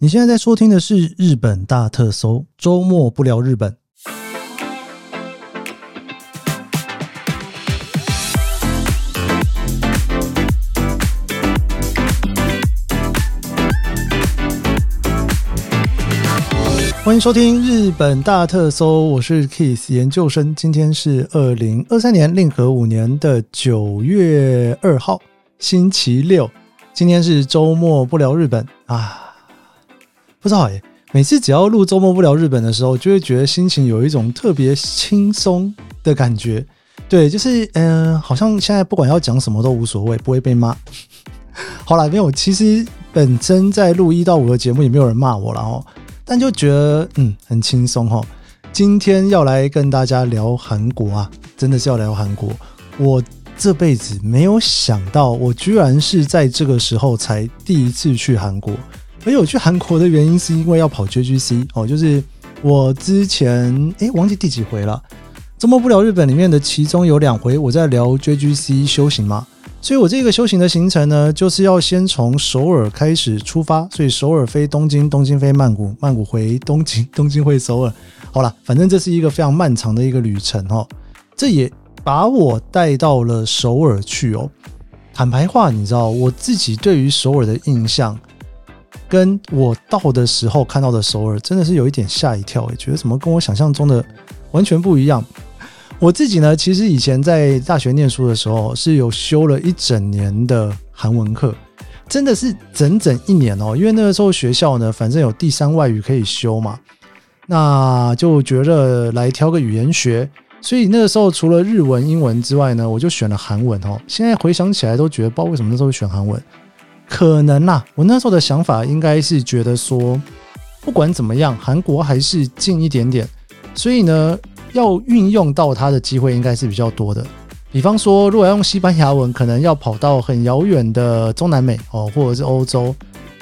你现在在收听的是日本大特搜，周末不聊日本。欢迎收听日本大特搜，我是 Kiss 研究生。今天是二零二三年令和五年的九月二号，星期六。今天是周末不聊日本啊。不知道哎，每次只要录周末不聊日本的时候，就会觉得心情有一种特别轻松的感觉。对，就是嗯，好像现在不管要讲什么都无所谓，不会被骂。好了，没有，其实本身在录一到五的节目也没有人骂我了哦。但就觉得嗯很轻松哈，今天要来跟大家聊韩国啊，真的是要聊韩国。我这辈子没有想到，我居然是在这个时候才第一次去韩国。而我去韩国的原因是因为要跑 JGC 哦，就是我之前诶忘记第几回了，周末不聊日本里面的其中有两回我在聊 JGC 修行嘛。所以我这个修行的行程呢，就是要先从首尔开始出发，所以首尔飞东京，东京飞曼谷，曼谷回东京，东京回首尔。好了，反正这是一个非常漫长的一个旅程哦。这也把我带到了首尔去哦。坦白话，你知道我自己对于首尔的印象，跟我到的时候看到的首尔，真的是有一点吓一跳诶，觉得怎么跟我想象中的完全不一样。我自己呢，其实以前在大学念书的时候是有修了一整年的韩文课，真的是整整一年哦。因为那个时候学校呢，反正有第三外语可以修嘛，那就觉得来挑个语言学。所以那个时候除了日文、英文之外呢，我就选了韩文哦。现在回想起来都觉得，不知道为什么那时候选韩文，可能啦，我那时候的想法应该是觉得说，不管怎么样，韩国还是近一点点，所以呢。要运用到它的机会应该是比较多的，比方说，如果要用西班牙文，可能要跑到很遥远的中南美哦，或者是欧洲；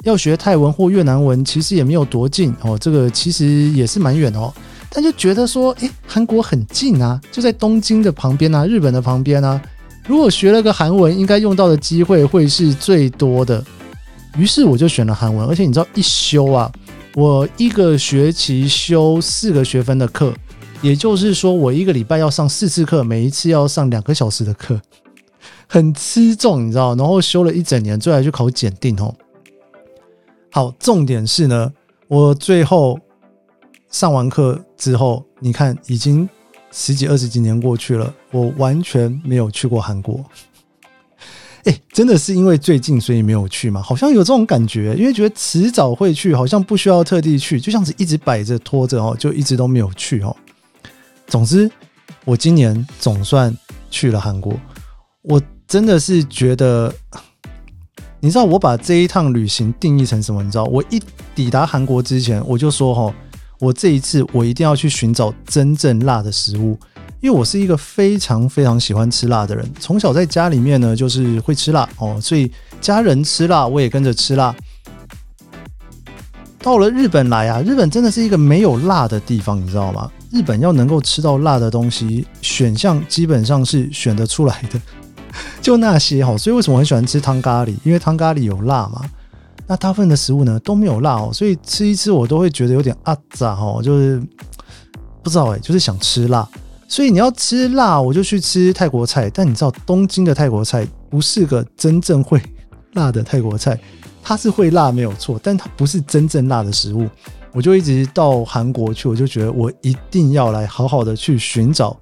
要学泰文或越南文，其实也没有多近哦，这个其实也是蛮远哦。但就觉得说，诶，韩国很近啊，就在东京的旁边啊，日本的旁边啊。如果学了个韩文，应该用到的机会会是最多的。于是我就选了韩文，而且你知道，一修啊，我一个学期修四个学分的课。也就是说，我一个礼拜要上四次课，每一次要上两个小时的课，很吃重，你知道？然后修了一整年，最后去考检定哦。好，重点是呢，我最后上完课之后，你看已经十几二十几年过去了，我完全没有去过韩国。哎，真的是因为最近所以没有去吗？好像有这种感觉，因为觉得迟早会去，好像不需要特地去，就像是一直摆着拖着哦，就一直都没有去哦。总之，我今年总算去了韩国。我真的是觉得，你知道，我把这一趟旅行定义成什么？你知道，我一抵达韩国之前，我就说哈，我这一次我一定要去寻找真正辣的食物，因为我是一个非常非常喜欢吃辣的人。从小在家里面呢，就是会吃辣哦，所以家人吃辣，我也跟着吃辣。到了日本来啊，日本真的是一个没有辣的地方，你知道吗？日本要能够吃到辣的东西，选项基本上是选得出来的，就那些哈。所以为什么很喜欢吃汤咖喱？因为汤咖喱有辣嘛。那大部分的食物呢都没有辣哦，所以吃一吃我都会觉得有点啊咋哈，就是不知道哎，就是想吃辣。所以你要吃辣，我就去吃泰国菜。但你知道东京的泰国菜不是个真正会辣的泰国菜，它是会辣没有错，但它不是真正辣的食物。我就一直到韩国去，我就觉得我一定要来好好的去寻找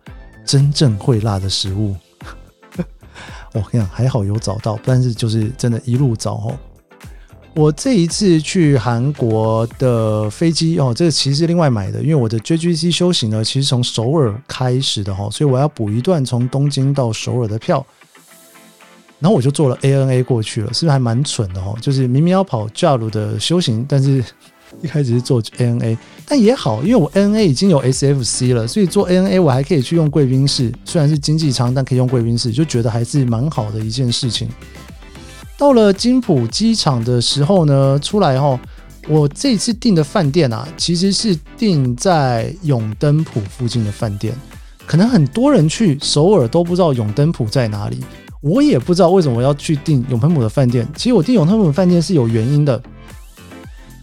真正会辣的食物。我跟你讲，还好有找到，但是就是真的一路找哦。我这一次去韩国的飞机哦，这个其实是另外买的，因为我的 JGC 修行呢，其实从首尔开始的哈，所以我要补一段从东京到首尔的票。然后我就坐了 ANA 过去了，是不是还蛮蠢的哈？就是明明要跑 JAL 的修行，但是。一开始是做 ANA，但也好，因为我 ANA 已经有 SFC 了，所以做 ANA 我还可以去用贵宾室，虽然是经济舱，但可以用贵宾室，就觉得还是蛮好的一件事情。到了金浦机场的时候呢，出来后，我这次订的饭店啊，其实是订在永登浦附近的饭店。可能很多人去首尔都不知道永登浦在哪里，我也不知道为什么我要去订永登浦的饭店。其实我订永登浦饭店是有原因的。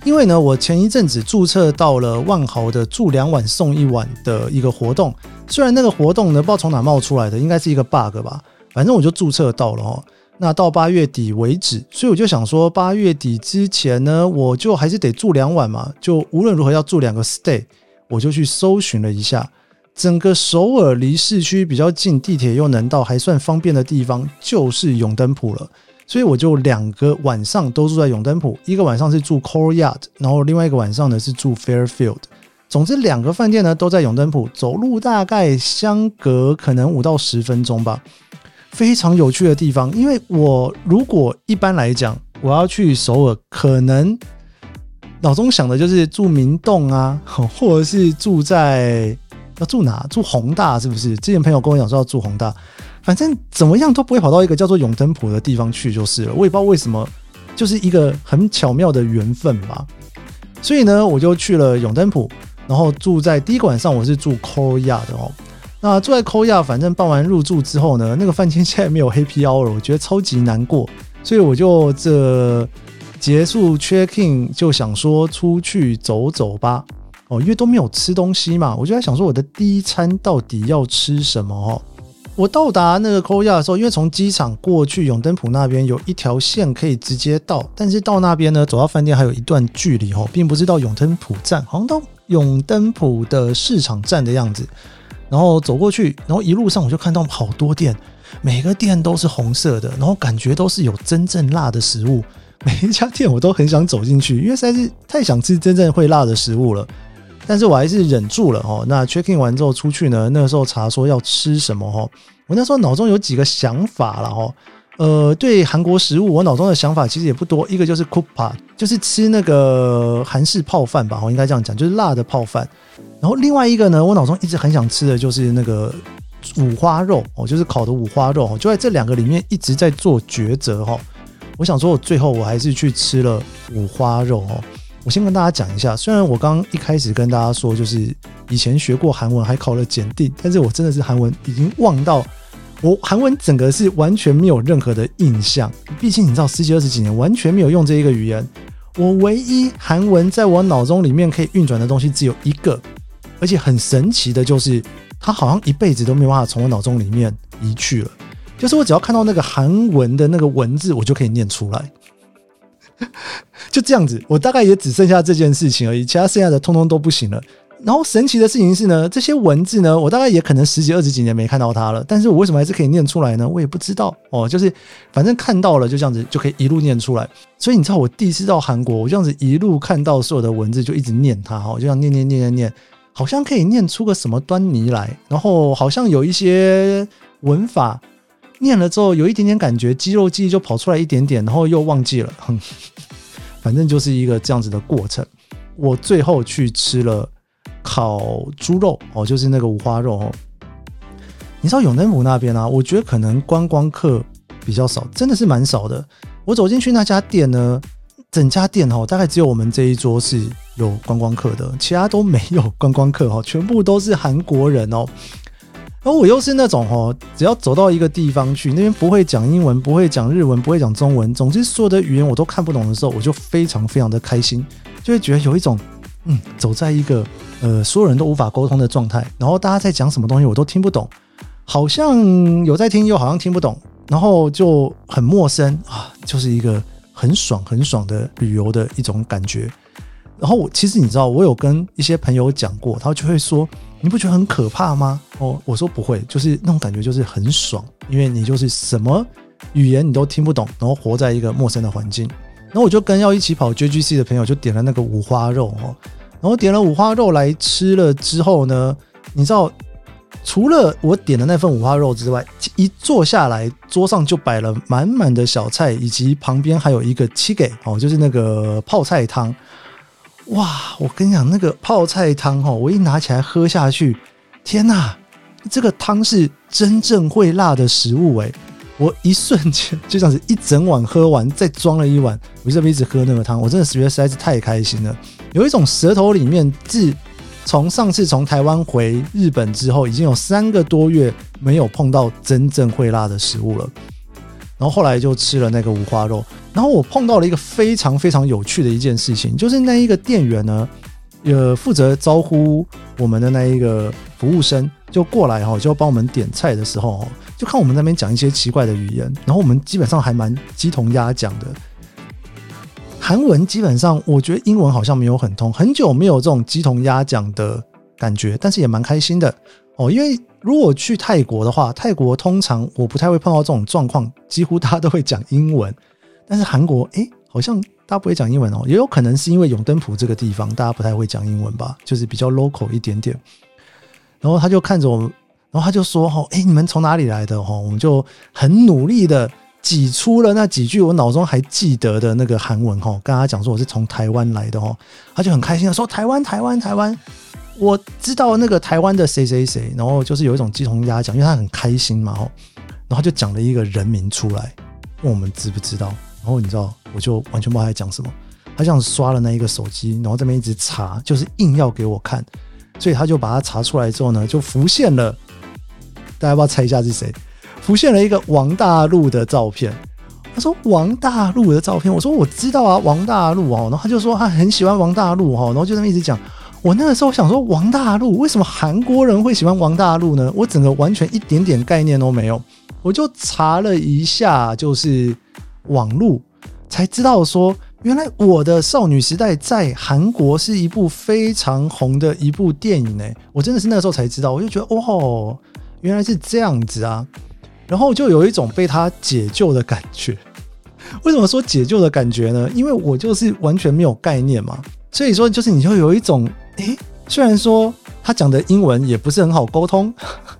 因为呢，我前一阵子注册到了万豪的住两晚送一晚的一个活动，虽然那个活动呢不知道从哪冒出来的，应该是一个 bug 吧，反正我就注册到了哦。那到八月底为止，所以我就想说，八月底之前呢，我就还是得住两晚嘛，就无论如何要住两个 stay，我就去搜寻了一下，整个首尔离市区比较近，地铁又能到，还算方便的地方就是永登浦了。所以我就两个晚上都住在永登浦，一个晚上是住 Courtyard，然后另外一个晚上呢是住 Fairfield。总之两个饭店呢都在永登浦，走路大概相隔可能五到十分钟吧。非常有趣的地方，因为我如果一般来讲我要去首尔，可能脑中想的就是住明洞啊，或者是住在要住哪？住宏大是不是？之前朋友跟我讲说要住宏大。反正怎么样都不会跑到一个叫做永登浦的地方去就是了。我也不知道为什么，就是一个很巧妙的缘分吧。所以呢，我就去了永登浦，然后住在第一个晚上，我是住 Korea 的哦。那住在 Korea，反正办完入住之后呢，那个饭店现在没有黑皮 hour，我觉得超级难过。所以我就这结束 check in 就想说出去走走吧。哦，因为都没有吃东西嘛，我就在想说我的第一餐到底要吃什么哦。我到达那个科亚的时候，因为从机场过去永登浦那边有一条线可以直接到，但是到那边呢，走到饭店还有一段距离哦，并不是到永登浦站，好像到永登浦的市场站的样子。然后走过去，然后一路上我就看到好多店，每个店都是红色的，然后感觉都是有真正辣的食物。每一家店我都很想走进去，因为实在是太想吃真正会辣的食物了。但是我还是忍住了哦。那 checking 完之后出去呢，那个时候查说要吃什么哦。我那时候脑中有几个想法了哦。呃，对韩国食物，我脑中的想法其实也不多。一个就是 kupa，就是吃那个韩式泡饭吧，我应该这样讲，就是辣的泡饭。然后另外一个呢，我脑中一直很想吃的就是那个五花肉哦，就是烤的五花肉。就在这两个里面一直在做抉择哈。我想说，我最后我还是去吃了五花肉哦。我先跟大家讲一下，虽然我刚一开始跟大家说，就是以前学过韩文，还考了检定，但是我真的是韩文已经忘到我韩文整个是完全没有任何的印象。毕竟你知道，十几二十几年完全没有用这一个语言，我唯一韩文在我脑中里面可以运转的东西只有一个，而且很神奇的就是，它好像一辈子都没有办法从我脑中里面移去了。就是我只要看到那个韩文的那个文字，我就可以念出来。就这样子，我大概也只剩下这件事情而已，其他剩下的通通都不行了。然后神奇的事情是呢，这些文字呢，我大概也可能十几二十几年没看到它了，但是我为什么还是可以念出来呢？我也不知道哦，就是反正看到了就这样子就可以一路念出来。所以你知道我第一次到韩国，我这样子一路看到所有的文字就一直念它哈，就这样念念念念念，好像可以念出个什么端倪来，然后好像有一些文法。念了之后有一点点感觉，肌肉记忆就跑出来一点点，然后又忘记了。哼，反正就是一个这样子的过程。我最后去吃了烤猪肉哦，就是那个五花肉哦。你知道永登浦那边啊，我觉得可能观光客比较少，真的是蛮少的。我走进去那家店呢，整家店哦，大概只有我们这一桌是有观光客的，其他都没有观光客哦，全部都是韩国人哦。而我又是那种哦，只要走到一个地方去，那边不会讲英文，不会讲日文，不会讲中文，总之所有的语言我都看不懂的时候，我就非常非常的开心，就会觉得有一种嗯，走在一个呃所有人都无法沟通的状态，然后大家在讲什么东西我都听不懂，好像有在听，又好像听不懂，然后就很陌生啊，就是一个很爽很爽的旅游的一种感觉。然后我其实你知道，我有跟一些朋友讲过，他就会说。你不觉得很可怕吗？哦，我说不会，就是那种感觉，就是很爽，因为你就是什么语言你都听不懂，然后活在一个陌生的环境。然后我就跟要一起跑 JGC 的朋友就点了那个五花肉哦，然后点了五花肉来吃了之后呢，你知道，除了我点的那份五花肉之外，一坐下来桌上就摆了满满的小菜，以及旁边还有一个七给哦，就是那个泡菜汤。哇，我跟你讲，那个泡菜汤哈，我一拿起来喝下去，天哪，这个汤是真正会辣的食物诶。我一瞬间就这样子一整碗喝完，再装了一碗，我就一直喝那个汤，我真的觉得实在是太开心了。有一种舌头里面自从上次从台湾回日本之后，已经有三个多月没有碰到真正会辣的食物了。然后后来就吃了那个五花肉。然后我碰到了一个非常非常有趣的一件事情，就是那一个店员呢，呃，负责招呼我们的那一个服务生就过来哈，就帮我们点菜的时候，就看我们那边讲一些奇怪的语言，然后我们基本上还蛮鸡同鸭讲的。韩文基本上，我觉得英文好像没有很通，很久没有这种鸡同鸭讲的感觉，但是也蛮开心的哦。因为如果去泰国的话，泰国通常我不太会碰到这种状况，几乎大家都会讲英文。但是韩国，诶，好像大家不会讲英文哦，也有可能是因为永登浦这个地方大家不太会讲英文吧，就是比较 local 一点点。然后他就看着我们，然后他就说：“哈，诶，你们从哪里来的？哈，我们就很努力的。”挤出了那几句我脑中还记得的那个韩文哈，跟他讲说我是从台湾来的哈，他就很开心的说台湾台湾台湾，我知道那个台湾的谁谁谁，然后就是有一种鸡同鸭讲，因为他很开心嘛哈，然后他就讲了一个人名出来，问我们知不知道，然后你知道我就完全不知道他在讲什么，他这样刷了那一个手机，然后这边一直查，就是硬要给我看，所以他就把它查出来之后呢，就浮现了，大家要不要猜一下是谁？浮现了一个王大陆的照片，他说王大陆的照片，我说我知道啊，王大陆哦，然后他就说他很喜欢王大陆哈，然后就那么一直讲。我那个时候想说王大陆为什么韩国人会喜欢王大陆呢？我整个完全一点点概念都没有，我就查了一下，就是网路才知道说，原来我的少女时代在韩国是一部非常红的一部电影呢。我真的是那时候才知道，我就觉得哦，原来是这样子啊。然后就有一种被他解救的感觉。为什么说解救的感觉呢？因为我就是完全没有概念嘛，所以说就是你就有一种，诶，虽然说他讲的英文也不是很好沟通，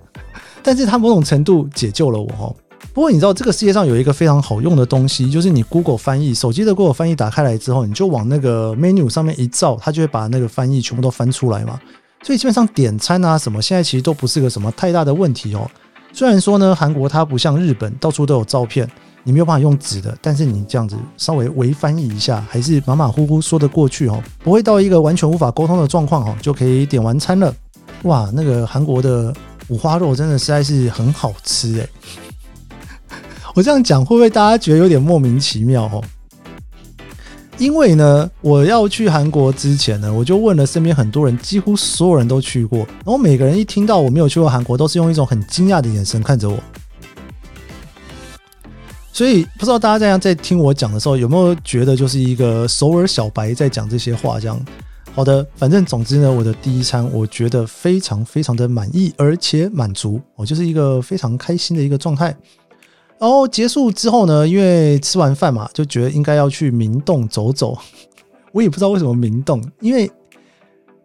但是他某种程度解救了我哦。不过你知道这个世界上有一个非常好用的东西，就是你 Google 翻译，手机的 Google 翻译打开来之后，你就往那个 menu 上面一照，它就会把那个翻译全部都翻出来嘛。所以基本上点餐啊什么，现在其实都不是个什么太大的问题哦。虽然说呢，韩国它不像日本到处都有照片，你没有办法用纸的，但是你这样子稍微微翻译一下，还是马马虎虎说得过去哦，不会到一个完全无法沟通的状况哦，就可以点完餐了。哇，那个韩国的五花肉真的实在是很好吃诶。我这样讲会不会大家觉得有点莫名其妙哦？因为呢，我要去韩国之前呢，我就问了身边很多人，几乎所有人都去过。然后每个人一听到我没有去过韩国，都是用一种很惊讶的眼神看着我。所以不知道大家这样在听我讲的时候，有没有觉得就是一个首尔小白在讲这些话？这样好的，反正总之呢，我的第一餐我觉得非常非常的满意，而且满足，我就是一个非常开心的一个状态。然后结束之后呢，因为吃完饭嘛，就觉得应该要去明洞走走。我也不知道为什么明洞，因为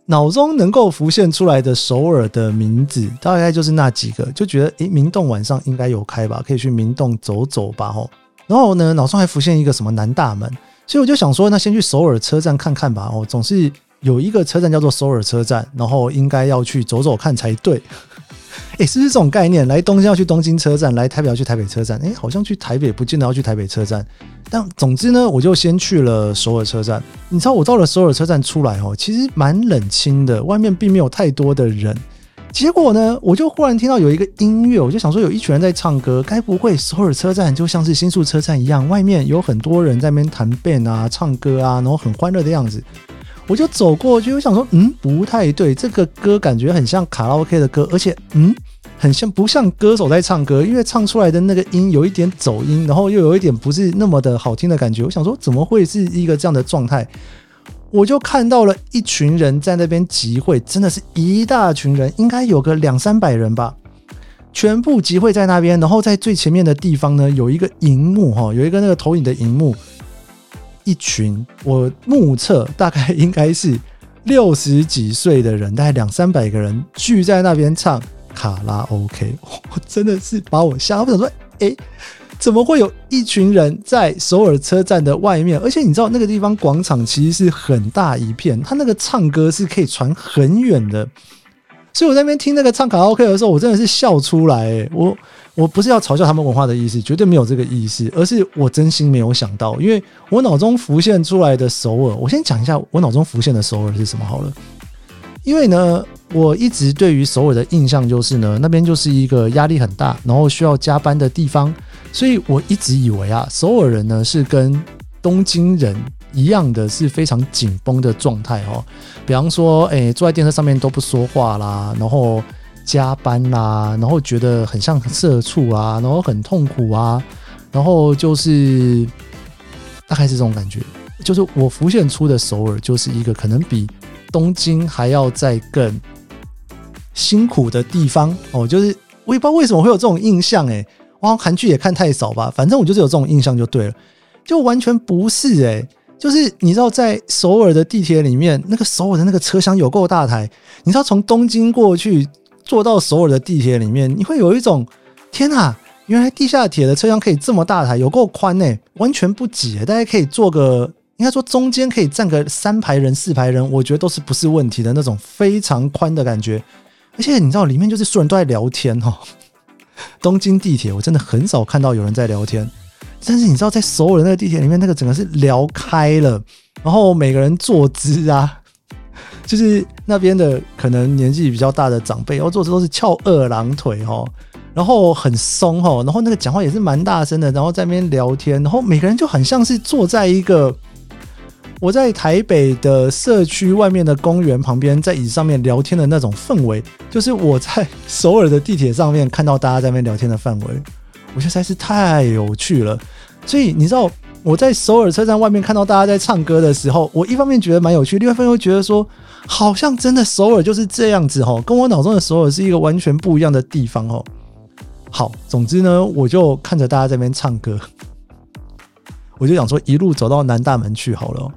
脑中能够浮现出来的首尔的名字大概就是那几个，就觉得诶，明洞晚上应该有开吧，可以去明洞走走吧。吼，然后呢，脑中还浮现一个什么南大门，所以我就想说，那先去首尔车站看看吧。哦，总是有一个车站叫做首尔车站，然后应该要去走走看才对。哎，是不是这种概念？来东京要去东京车站，来台北要去台北车站。哎，好像去台北不见得要去台北车站。但总之呢，我就先去了首尔车站。你知道我到了首尔车站出来哦，其实蛮冷清的，外面并没有太多的人。结果呢，我就忽然听到有一个音乐，我就想说有一群人在唱歌，该不会首尔车站就像是新宿车站一样，外面有很多人在那边弹 band 啊、唱歌啊，然后很欢乐的样子。我就走过去，我想说，嗯，不太对，这个歌感觉很像卡拉 OK 的歌，而且，嗯，很像不像歌手在唱歌，因为唱出来的那个音有一点走音，然后又有一点不是那么的好听的感觉。我想说，怎么会是一个这样的状态？我就看到了一群人在那边集会，真的是一大群人，应该有个两三百人吧，全部集会在那边。然后在最前面的地方呢，有一个荧幕，哈，有一个那个投影的荧幕。一群我目测大概应该是 六十几岁的人，大概两三百个人聚在那边唱卡拉 OK，我真的是把我吓。我想说，哎，怎么会有一群人在首尔车站的外面？而且你知道那个地方广场其实是很大一片，他那个唱歌是可以传很远的。所以我在那边听那个唱卡拉 OK 的时候，我真的是笑出来，我。我不是要嘲笑他们文化的意思，绝对没有这个意思，而是我真心没有想到，因为我脑中浮现出来的首尔，我先讲一下我脑中浮现的首尔是什么好了。因为呢，我一直对于首尔的印象就是呢，那边就是一个压力很大，然后需要加班的地方，所以我一直以为啊，首尔人呢是跟东京人一样的是非常紧绷的状态哦。比方说，哎，坐在电车上面都不说话啦，然后加班啦，然后觉得很像社畜啊，然后很痛苦啊，然后就是大概是这种感觉。就是我浮现出的首尔，就是一个可能比东京还要再更辛苦的地方哦。就是我也不知道为什么会有这种印象，诶，哇，韩剧也看太少吧？反正我就是有这种印象就对了，就完全不是诶，就是你知道，在首尔的地铁里面，那个首尔的那个车厢有够大台，你知道从东京过去坐到首尔的地铁里面，你会有一种天哪，原来地下铁的车厢可以这么大台，有够宽呢，完全不挤，大家可以坐个。应该说中间可以站个三排人、四排人，我觉得都是不是问题的那种非常宽的感觉。而且你知道里面就是所有人都在聊天哦。东京地铁我真的很少看到有人在聊天，但是你知道在首尔那个地铁里面，那个整个是聊开了，然后每个人坐姿啊，就是那边的可能年纪比较大的长辈，然后坐姿都是翘二郎腿哦，然后很松哦，然后那个讲话也是蛮大声的，然后在那边聊天，然后每个人就很像是坐在一个。我在台北的社区外面的公园旁边，在椅上面聊天的那种氛围，就是我在 首尔的地铁上面看到大家在那边聊天的氛围，我觉得实在是太有趣了。所以你知道我在首尔车站外面看到大家在唱歌的时候，我一方面觉得蛮有趣，另外一方面又觉得说，好像真的首尔就是这样子哦，跟我脑中的首尔是一个完全不一样的地方哦。好，总之呢，我就看着大家在那边唱歌，我就想说一路走到南大门去好了。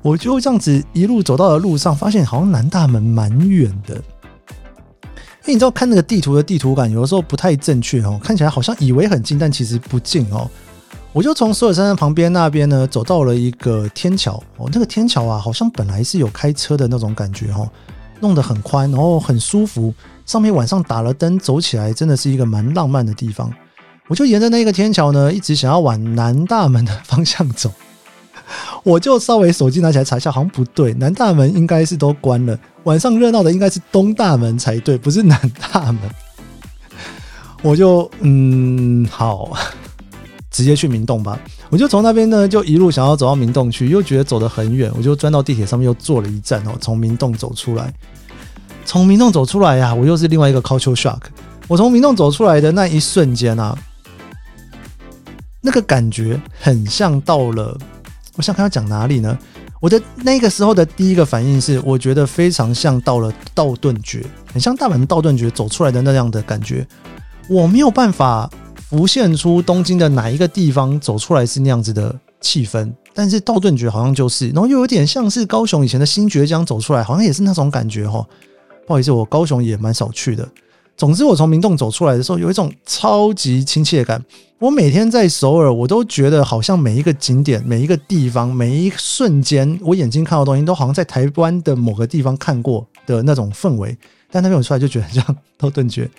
我就这样子一路走到了路上，发现好像南大门蛮远的。因为你知道看那个地图的地图感，有的时候不太正确哦，看起来好像以为很近，但其实不近哦。我就从索尔山的旁边那边呢，走到了一个天桥哦，那个天桥啊，好像本来是有开车的那种感觉哦，弄得很宽，然后很舒服，上面晚上打了灯，走起来真的是一个蛮浪漫的地方。我就沿着那个天桥呢，一直想要往南大门的方向走。我就稍微手机拿起来查一下，好像不对，南大门应该是都关了。晚上热闹的应该是东大门才对，不是南大门。我就嗯好，直接去明洞吧。我就从那边呢，就一路想要走到明洞去，又觉得走得很远，我就钻到地铁上面又坐了一站哦，从明洞走出来。从明洞走出来呀，我又是另外一个 culture shock。我从明洞走出来的那一瞬间啊，那个感觉很像到了。我想看他讲哪里呢？我的那个时候的第一个反应是，我觉得非常像到了道顿崛，很像大阪的道顿崛走出来的那样的感觉。我没有办法浮现出东京的哪一个地方走出来是那样子的气氛，但是道顿崛好像就是，然后又有点像是高雄以前的新崛江走出来，好像也是那种感觉哈。不好意思，我高雄也蛮少去的。总之，我从明洞走出来的时候，有一种超级亲切感。我每天在首尔，我都觉得好像每一个景点、每一个地方、每一瞬间，我眼睛看到东西，都好像在台湾的某个地方看过的那种氛围。但那边我出来就觉得像都顿觉。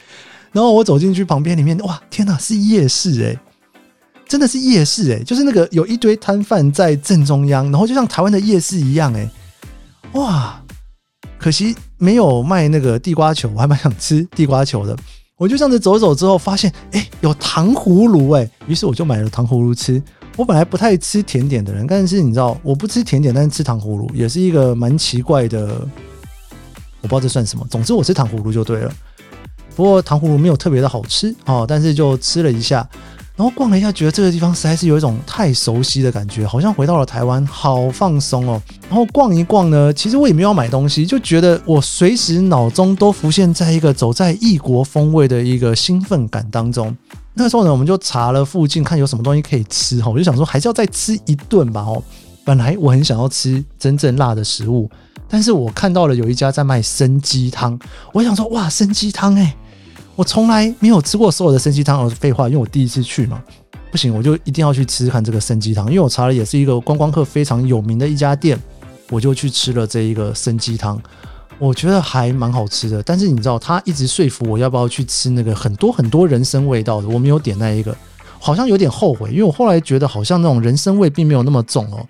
然后我走进去旁边里面，哇，天哪，是夜市诶，真的是夜市诶，就是那个有一堆摊贩在正中央，然后就像台湾的夜市一样诶，哇，可惜。没有卖那个地瓜球，我还蛮想吃地瓜球的。我就这样子走走之后，发现哎有糖葫芦哎，于是我就买了糖葫芦吃。我本来不太吃甜点的人，但是你知道我不吃甜点，但是吃糖葫芦也是一个蛮奇怪的。我不知道这算什么，总之我吃糖葫芦就对了。不过糖葫芦没有特别的好吃哦，但是就吃了一下。然后逛了一下，觉得这个地方实在是有一种太熟悉的感觉，好像回到了台湾，好放松哦。然后逛一逛呢，其实我也没有买东西，就觉得我随时脑中都浮现在一个走在异国风味的一个兴奋感当中。那时候呢，我们就查了附近看有什么东西可以吃哈，我就想说还是要再吃一顿吧哦。本来我很想要吃真正辣的食物，但是我看到了有一家在卖生鸡汤，我想说哇，生鸡汤哎。我从来没有吃过所有的生鸡汤，而是废话，因为我第一次去嘛，不行，我就一定要去吃看这个生鸡汤，因为我查了也是一个观光客非常有名的一家店，我就去吃了这一个生鸡汤，我觉得还蛮好吃的。但是你知道，他一直说服我要不要去吃那个很多很多人参味道的，我没有点那一个，好像有点后悔，因为我后来觉得好像那种人参味并没有那么重哦，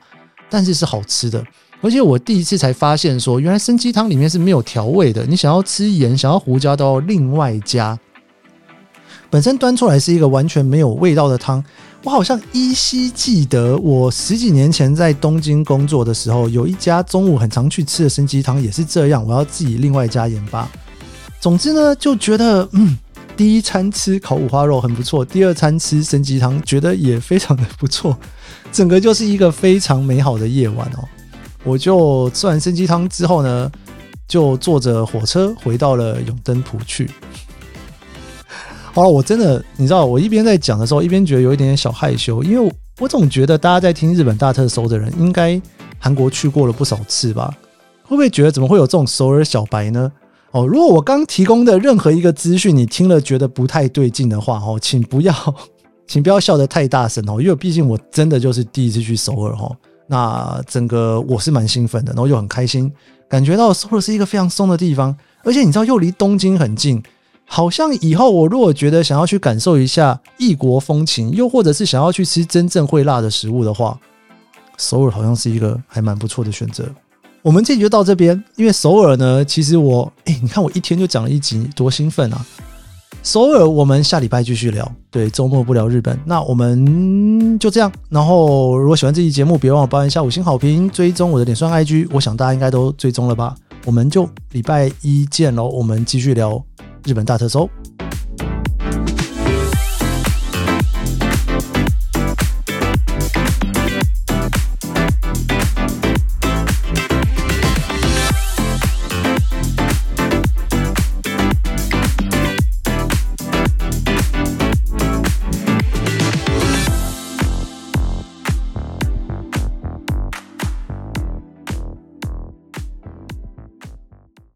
但是是好吃的。而且我第一次才发现，说原来生鸡汤里面是没有调味的，你想要吃盐、想要胡椒都要另外加。本身端出来是一个完全没有味道的汤。我好像依稀记得，我十几年前在东京工作的时候，有一家中午很常去吃的参鸡汤也是这样，我要自己另外加盐巴。总之呢，就觉得嗯，第一餐吃烤五花肉很不错，第二餐吃参鸡汤觉得也非常的不错，整个就是一个非常美好的夜晚哦。我就吃完参鸡汤之后呢，就坐着火车回到了永登浦去。好了，我真的，你知道，我一边在讲的时候，一边觉得有一点点小害羞，因为我总觉得大家在听日本大特搜的人，应该韩国去过了不少次吧？会不会觉得怎么会有这种首尔小白呢？哦，如果我刚提供的任何一个资讯你听了觉得不太对劲的话，哦，请不要，请不要笑得太大声哦，因为毕竟我真的就是第一次去首尔哦，那整个我是蛮兴奋的，然后又很开心，感觉到首尔是一个非常松的地方，而且你知道又离东京很近。好像以后我如果觉得想要去感受一下异国风情，又或者是想要去吃真正会辣的食物的话，首尔好像是一个还蛮不错的选择。我们这集就到这边，因为首尔呢，其实我哎，你看我一天就讲了一集，多兴奋啊！首尔，我们下礼拜继续聊。对，周末不聊日本，那我们就这样。然后如果喜欢这期节目，别忘了帮一下五星好评，追踪我的脸算 IG，我想大家应该都追踪了吧？我们就礼拜一见喽，我们继续聊。日本大特搜。